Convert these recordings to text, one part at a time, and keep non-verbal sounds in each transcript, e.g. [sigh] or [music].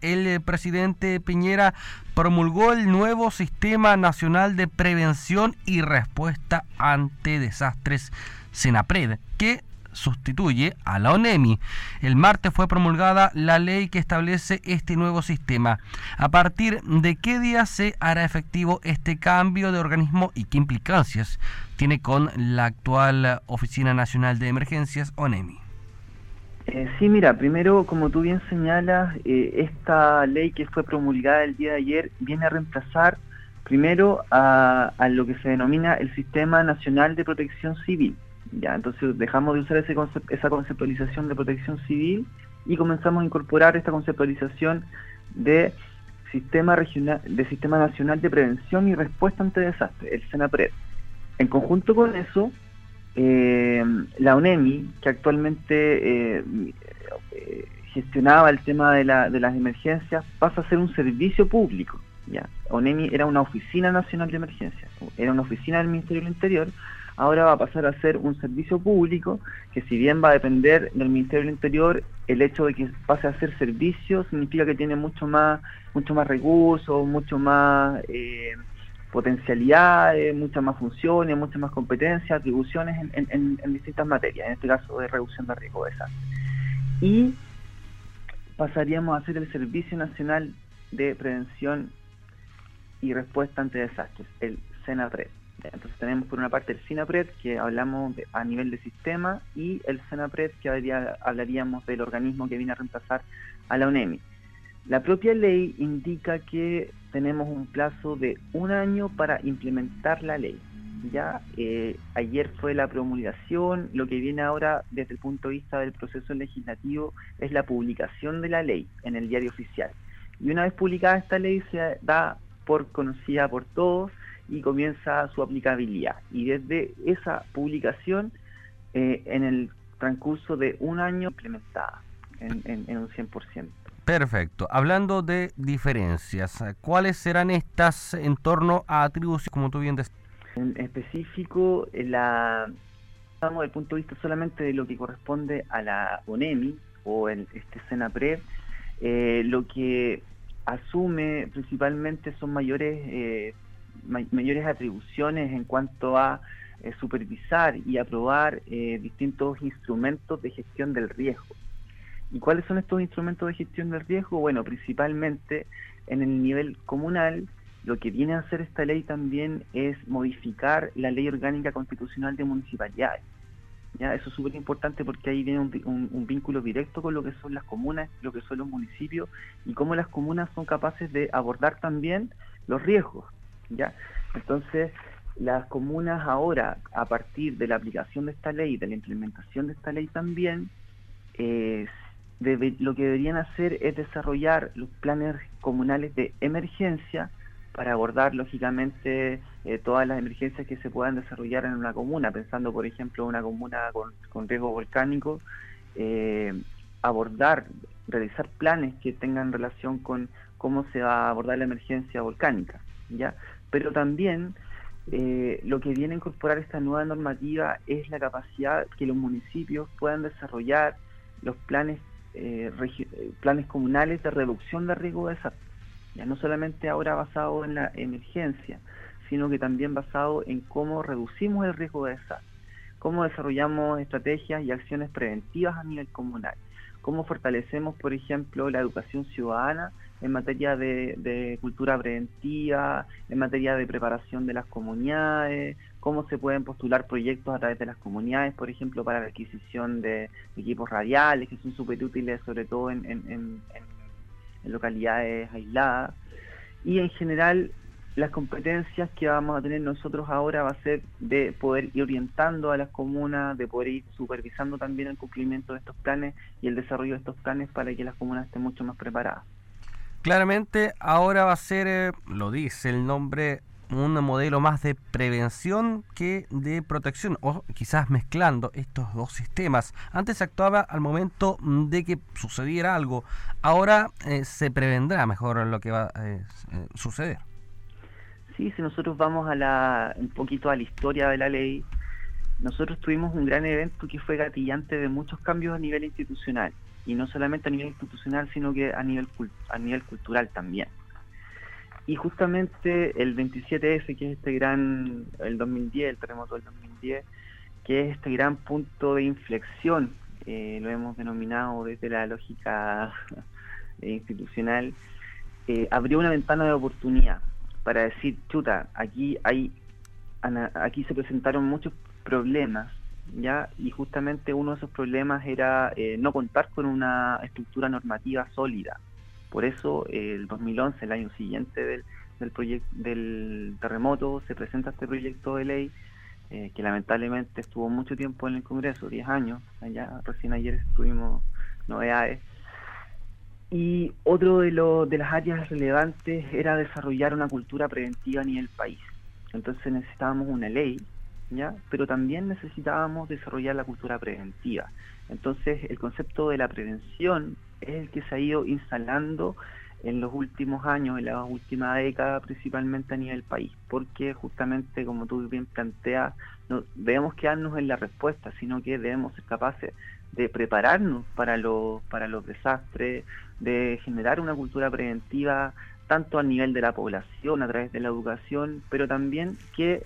el eh, presidente Piñera promulgó el nuevo Sistema Nacional de Prevención y Respuesta ante Desastres, SENAPRED, que sustituye a la ONEMI. El martes fue promulgada la ley que establece este nuevo sistema. ¿A partir de qué día se hará efectivo este cambio de organismo y qué implicancias tiene con la actual Oficina Nacional de Emergencias, ONEMI? Eh, sí, mira, primero, como tú bien señalas, eh, esta ley que fue promulgada el día de ayer viene a reemplazar primero a, lo que se denomina el Sistema Nacional de Protección Civil. Ya, entonces dejamos de usar ese esa conceptualización de protección civil y comenzamos a incorporar esta conceptualización de Sistema Regional, de Sistema Nacional de Prevención y Respuesta ante Desastres, el SENAPRED. En conjunto con eso, eh, la UNEMI, que actualmente eh, eh, gestionaba el tema de, la, de, las emergencias, pasa a ser un servicio público. ¿ya? UNEMI era una oficina nacional de emergencias, era una oficina del Ministerio del Interior, ahora va a pasar a ser un servicio público que si bien va a depender del Ministerio del Interior, el hecho de que pase a ser servicio significa que tiene mucho más, mucho más recursos, mucho más... potencialidades, muchas más funciones, muchas más competencias, atribuciones en, distintas materias, en este caso de reducción de riesgo de desastre. Y pasaríamos a hacer el Servicio Nacional de Prevención y Respuesta ante Desastres, el SENAPRED. Entonces tenemos por una parte el SINAPRED, que hablamos a nivel de sistema, y el SENAPRED, que hablaríamos del organismo que viene a reemplazar a la UNEMI. La propia ley indica que tenemos un plazo de un año para implementar la ley. Ya eh, ayer fue la promulgación, lo que viene ahora desde el punto de vista del proceso legislativo es la publicación de la ley en el diario oficial. Y una vez publicada esta ley se da por conocida por todos y comienza su aplicabilidad. Y desde esa publicación, eh, en el transcurso de un año implementada en, en un 100%. Perfecto. Hablando de diferencias, ¿cuáles serán estas en torno a atribuciones, como tú bien decías? En específico, la estamos el punto de vista solamente de lo que corresponde a la ONEMI o el este SENAPRED, eh, lo que asume principalmente son mayores eh, mayores atribuciones en cuanto a eh, supervisar y aprobar distintos instrumentos de gestión del riesgo. ¿Y cuáles son estos instrumentos de gestión del riesgo? Bueno, principalmente en el nivel comunal, lo que viene a hacer esta ley también es modificar la ley orgánica constitucional de municipalidades. ¿ya? Eso es súper importante porque ahí viene un, vínculo directo con lo que son las comunas, lo que son los municipios y cómo las comunas son capaces de abordar también los riesgos. ¿ya? Entonces, las comunas ahora, a partir de la aplicación de esta ley, de la implementación de esta ley también, eh, lo que deberían hacer es desarrollar los planes comunales de emergencia para abordar lógicamente eh, todas las emergencias que se puedan desarrollar en una comuna, pensando por ejemplo una comuna con, riesgo volcánico, eh, abordar, realizar planes que tengan relación con cómo se va a abordar la emergencia volcánica, ¿ya? Pero también eh, lo que viene a incorporar esta nueva normativa es la capacidad que los municipios puedan desarrollar los planes eh, eh, planes comunales de reducción de riesgo de desastre. Ya no solamente ahora basado en la emergencia, sino que también basado en cómo reducimos el riesgo de desastre, cómo desarrollamos estrategias y acciones preventivas a nivel comunal, cómo fortalecemos, por ejemplo, la educación ciudadana en materia de, cultura preventiva, en materia de preparación de las comunidades, cómo se pueden postular proyectos a través de las comunidades, por ejemplo, para la adquisición de equipos radiales, que son súper útiles sobre todo en, localidades aisladas. Y en general, las competencias que vamos a tener nosotros ahora va a ser de poder ir orientando a las comunas, de poder ir supervisando también el cumplimiento de estos planes y el desarrollo de estos planes para que las comunas estén mucho más preparadas. Claramente ahora va a ser, eh, lo dice el nombre, un modelo más de prevención que de protección, o quizás mezclando estos dos sistemas. Antes se actuaba al momento de que sucediera algo, ahora eh, se prevendrá mejor lo que va a eh, suceder. Sí, si nosotros vamos a la, un poquito a la historia de la ley, nosotros tuvimos un gran evento que fue gatillante de muchos cambios a nivel institucional y no solamente a nivel institucional, sino que a nivel, a nivel cultural también. Y justamente el 27F, que es este gran, el 2010, el terremoto del 2010, que es este gran punto de inflexión, eh, lo hemos denominado desde la lógica [laughs] institucional, eh, abrió una ventana de oportunidad para decir, chuta, aquí hay, aquí se presentaron muchos problemas, ya, y justamente uno de esos problemas era eh, no contar con una estructura normativa sólida. Por eso, el 2011, el año siguiente del, del, del terremoto, se presenta este proyecto de ley eh, que lamentablemente estuvo mucho tiempo en el Congreso, 10 años, allá recién ayer estuvimos novedades. Y otro de, de las áreas relevantes era desarrollar una cultura preventiva a nivel país. Entonces necesitábamos una ley, ¿ya? pero también necesitábamos desarrollar la cultura preventiva. Entonces el concepto de la prevención es el que se ha ido instalando en los últimos años, en la última década, principalmente a nivel país, porque justamente, como tú bien planteas, no debemos quedarnos en la respuesta, sino que debemos ser capaces de prepararnos para los, para los desastres, de generar una cultura preventiva tanto a nivel de la población, a través de la educación, pero también que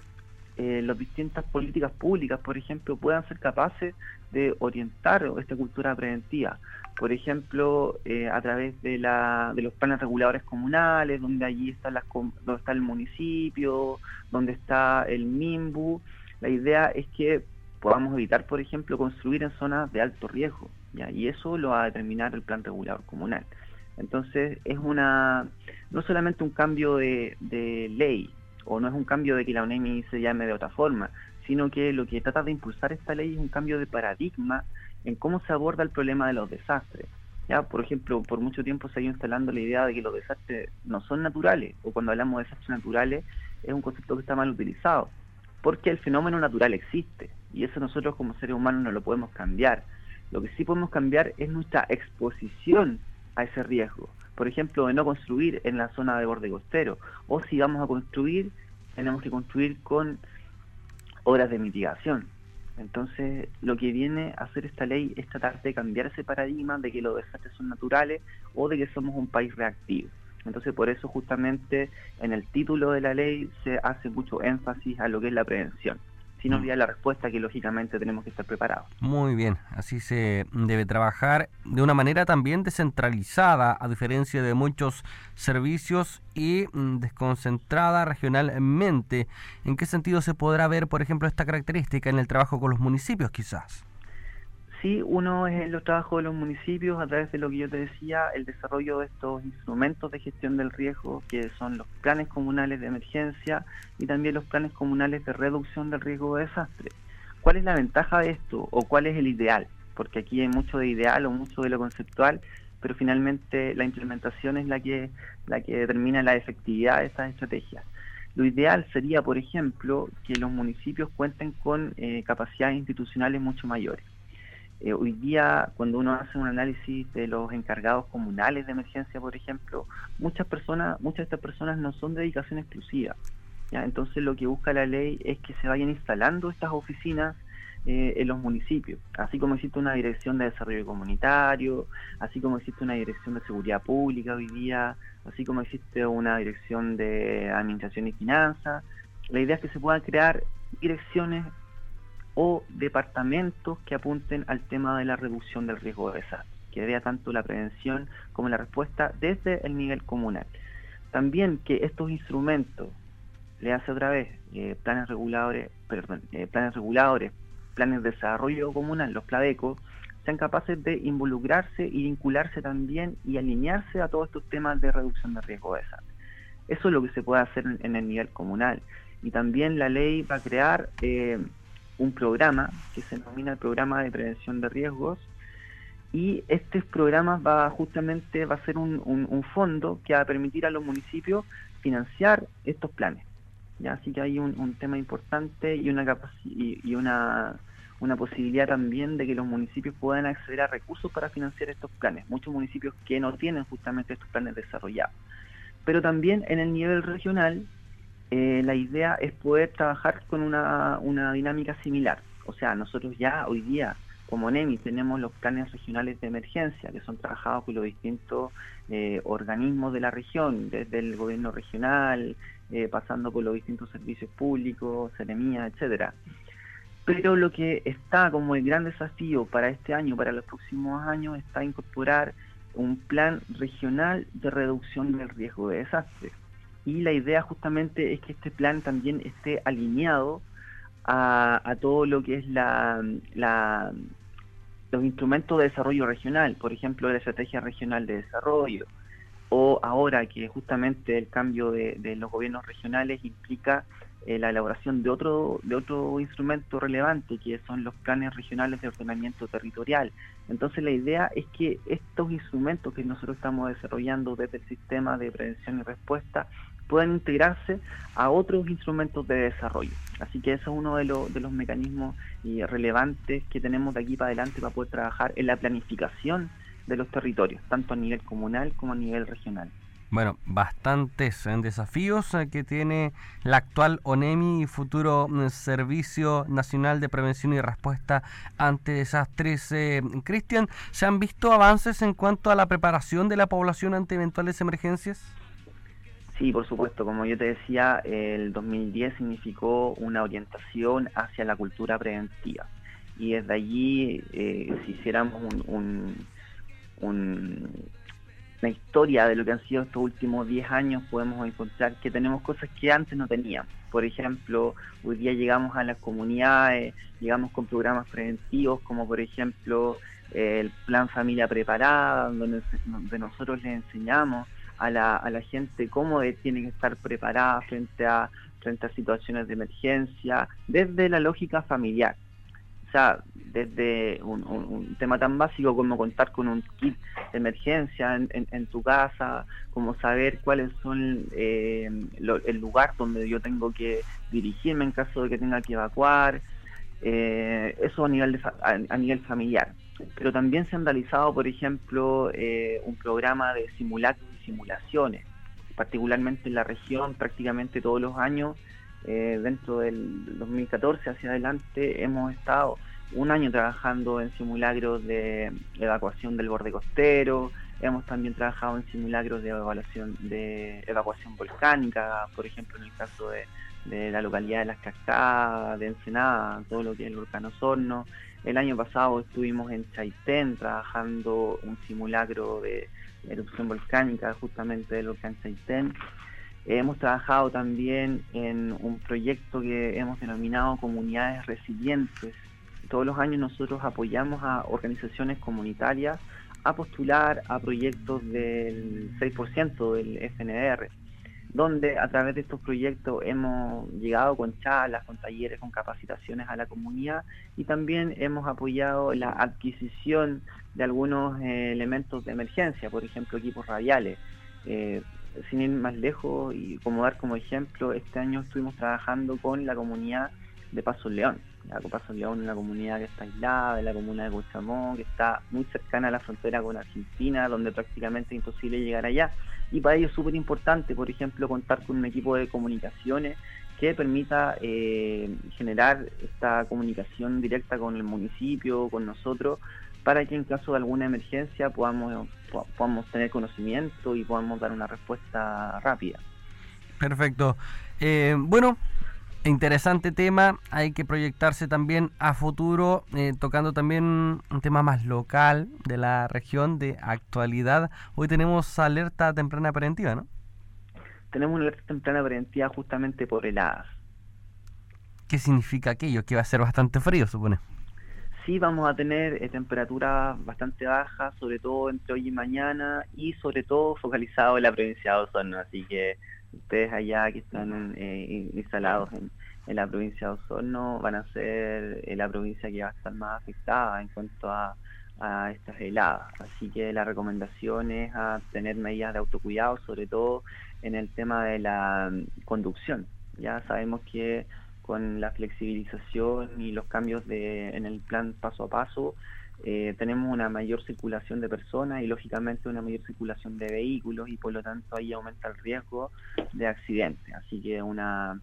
eh, las distintas políticas públicas, por ejemplo, puedan ser capaces de orientar esta cultura preventiva. Por ejemplo, eh, a través de, la, de los planes reguladores comunales, donde allí está, las, donde está el municipio, donde está el MIMBU. La idea es que podamos evitar, por ejemplo, construir en zonas de alto riesgo, y eso lo va a determinar el plan regulador comunal. Entonces, es una no solamente un cambio de ley, o no es un cambio de que la UNEMI se llame de otra forma, sino que lo que trata de impulsar esta ley es un cambio de paradigma en cómo se aborda el problema de los desastres. Ya, por ejemplo, por mucho tiempo se ha ido instalando la idea de que los desastres no son naturales, o cuando hablamos de desastres naturales es un concepto que está mal utilizado, porque el fenómeno natural existe, y eso nosotros como seres humanos no lo podemos cambiar. Lo que sí podemos cambiar es nuestra exposición a ese riesgo. Por ejemplo, de no construir en la zona de borde costero, o si vamos a construir, tenemos que construir con obras de mitigación. Entonces, lo que viene a hacer esta ley es tratar de cambiar ese paradigma de que los desastres son naturales o de que somos un país reactivo. Entonces, por eso justamente en el título de la ley se hace mucho énfasis a lo que es la prevención sin mm. olvidar la respuesta que lógicamente tenemos que estar preparados. Muy bien, así se debe trabajar de una manera también descentralizada, a diferencia de muchos servicios y mm, desconcentrada regionalmente. ¿En qué sentido se podrá ver, por ejemplo, esta característica en el trabajo con los municipios quizás? Sí, uno es en los trabajos de los municipios a través de lo que yo te decía, el desarrollo de estos instrumentos de gestión del riesgo, que son los planes comunales de emergencia y también los planes comunales de reducción del riesgo de desastre. ¿Cuál es la ventaja de esto o cuál es el ideal? Porque aquí hay mucho de ideal o mucho de lo conceptual, pero finalmente la implementación es la que, la que determina la efectividad de estas estrategias. Lo ideal sería, por ejemplo, que los municipios cuenten con eh, capacidades institucionales mucho mayores eh, hoy día, cuando uno hace un análisis de los encargados comunales de emergencia, por ejemplo, muchas personas, muchas de estas personas no son de dedicación exclusiva. Entonces, lo que busca la ley es que se vayan instalando estas oficinas eh, en los municipios, así como existe una dirección de desarrollo comunitario, así como existe una dirección de seguridad pública hoy día, así como existe una dirección de administración y finanzas. La idea es que se puedan crear direcciones o departamentos que apunten al tema de la reducción del riesgo de desastre, que vea tanto la prevención como la respuesta desde el nivel comunal. También que estos instrumentos, le hace otra vez, eh, planes reguladores, perdón, eh, planes reguladores, planes de desarrollo comunal, los PLADECO, sean capaces de involucrarse y vincularse también y alinearse a todos estos temas de reducción de riesgo de desastre. Eso es lo que se puede hacer en, el nivel comunal. Y también la ley va a crear eh, un programa que se denomina el programa de prevención de riesgos y este programa va justamente va a ser un, fondo que va a permitir a los municipios financiar estos planes ya así que hay un, tema importante y una y, una una posibilidad también de que los municipios puedan acceder a recursos para financiar estos planes. Muchos municipios que no tienen justamente estos planes desarrollados. Pero también en el nivel regional eh, la idea es poder trabajar con una, una dinámica similar. O sea, nosotros ya hoy día como NEMI tenemos los planes regionales de emergencia que son trabajados por los distintos eh, organismos de la región, desde el gobierno regional, eh, pasando por los distintos servicios públicos, Ceremía, etcétera. Pero lo que está como el gran desafío para este año, para los próximos años, está incorporar un plan regional de reducción del riesgo de desastres. Y la idea justamente es que este plan también esté alineado a, todo lo que es la, los instrumentos de desarrollo regional, por ejemplo, la estrategia regional de desarrollo, o ahora que justamente el cambio de, los gobiernos regionales implica eh, la elaboración de otro, de otro instrumento relevante, que son los planes regionales de ordenamiento territorial. Entonces la idea es que estos instrumentos que nosotros estamos desarrollando desde el sistema de prevención y respuesta puedan integrarse a otros instrumentos de desarrollo. Así que eso es uno de, los mecanismos relevantes que tenemos de aquí para adelante para poder trabajar en la planificación de los territorios, tanto a nivel comunal como a nivel regional. Bueno, bastantes eh, desafíos eh, que tiene la actual ONEMI, futuro mm, Servicio Nacional de Prevención y Respuesta ante Desastres. Eh, Cristian, ¿se han visto avances en cuanto a la preparación de la población ante eventuales emergencias? Sí, por supuesto. Como yo te decía, el 2010 significó una orientación hacia la cultura preventiva. Y desde allí, eh, si hiciéramos un, una historia de lo que han sido estos últimos 10 años, podemos encontrar que tenemos cosas que antes no teníamos. Por ejemplo, hoy día llegamos a las comunidades, llegamos con programas preventivos, como por ejemplo el Plan Familia Preparada, donde, donde nosotros les enseñamos a la, a la gente cómo tiene que estar preparada frente a, frente a situaciones de emergencia, desde la lógica familiar. O sea, desde un, tema tan básico como contar con un kit de emergencia en, tu casa, como saber cuáles son eh, el lugar donde yo tengo que dirigirme en caso de que tenga que evacuar, eh, eso a nivel, a nivel familiar pero también se han realizado, por ejemplo, eh, un programa de simulacros simulaciones, particularmente en la región, prácticamente todos los años, eh, dentro del 2014 hacia adelante, hemos estado un año trabajando en simulacros de evacuación del borde costero, hemos también trabajado en simulacros de evaluación de evacuación volcánica, por ejemplo en el caso de, la localidad de Las Cascadas, de Ensenada, todo lo que es el volcán Osorno, el año pasado estuvimos en Chaitén trabajando un simulacro de erupción volcánica justamente del volcán Chaitén. Hemos trabajado también en un proyecto que hemos denominado Comunidades Resilientes. Todos los años nosotros apoyamos a organizaciones comunitarias a postular a proyectos del 6% del FNR donde a través de estos proyectos hemos llegado con charlas, con talleres, con capacitaciones a la comunidad y también hemos apoyado la adquisición de algunos eh, elementos de emergencia, por ejemplo equipos radiales. Eh, sin ir más lejos y como dar como ejemplo, este año estuvimos trabajando con la comunidad de Paso León. La Paso León es una comunidad que está aislada de la comuna de Cochamón, que está muy cercana a la frontera con Argentina, donde prácticamente es imposible llegar allá y para ello es súper importante, por ejemplo, contar con un equipo de comunicaciones que permita eh, generar esta comunicación directa con el municipio, con nosotros, para que en caso de alguna emergencia podamos, podamos tener conocimiento y podamos dar una respuesta rápida. Perfecto. Eh, bueno, Interesante tema, hay que proyectarse también a futuro, eh, tocando también un tema más local de la región, de actualidad. Hoy tenemos alerta temprana preventiva, ¿no? Tenemos una alerta temprana preventiva justamente por heladas. ¿Qué significa aquello? Que va a ser bastante frío, supone. Sí, vamos a tener eh, temperaturas bastante bajas, sobre todo entre hoy y mañana, y sobre todo focalizado en la provincia de Osorno, así que ustedes allá que están eh, instalados en, la provincia de Osorno van a ser eh, la provincia que va a estar más afectada en cuanto a, estas heladas. Así que la recomendación es a tener medidas de autocuidado, sobre todo en el tema de la mm, conducción. Ya sabemos que con la flexibilización y los cambios de, en el plan paso a paso, eh, tenemos una mayor circulación de personas y lógicamente una mayor circulación de vehículos y por lo tanto ahí aumenta el riesgo de accidentes. Así que una,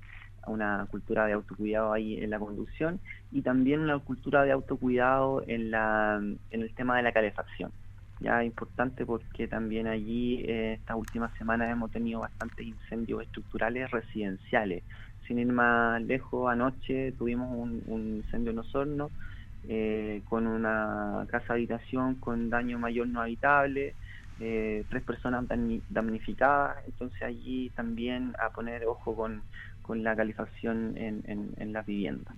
una cultura de autocuidado ahí en la conducción y también una cultura de autocuidado en, la, en el tema de la calefacción. Ya importante porque también allí eh, estas últimas semanas hemos tenido bastantes incendios estructurales residenciales. Sin ir más lejos, anoche tuvimos un, incendio en Osorno eh, con una casa habitación con daño mayor no habitable, eh, tres personas damnificadas, entonces allí también a poner ojo con, con la calefacción en, en, en las viviendas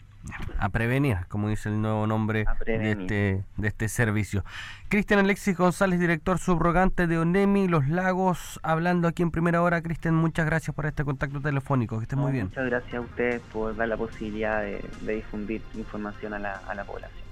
a prevenir, como dice el nuevo nombre de este, de este servicio. Cristian Alexis González, director subrogante de ONEMI Los Lagos, hablando aquí en primera hora. Cristian, muchas gracias por este contacto telefónico, que esté muy bien. Muchas gracias a usted por dar la posibilidad de, difundir información a la población.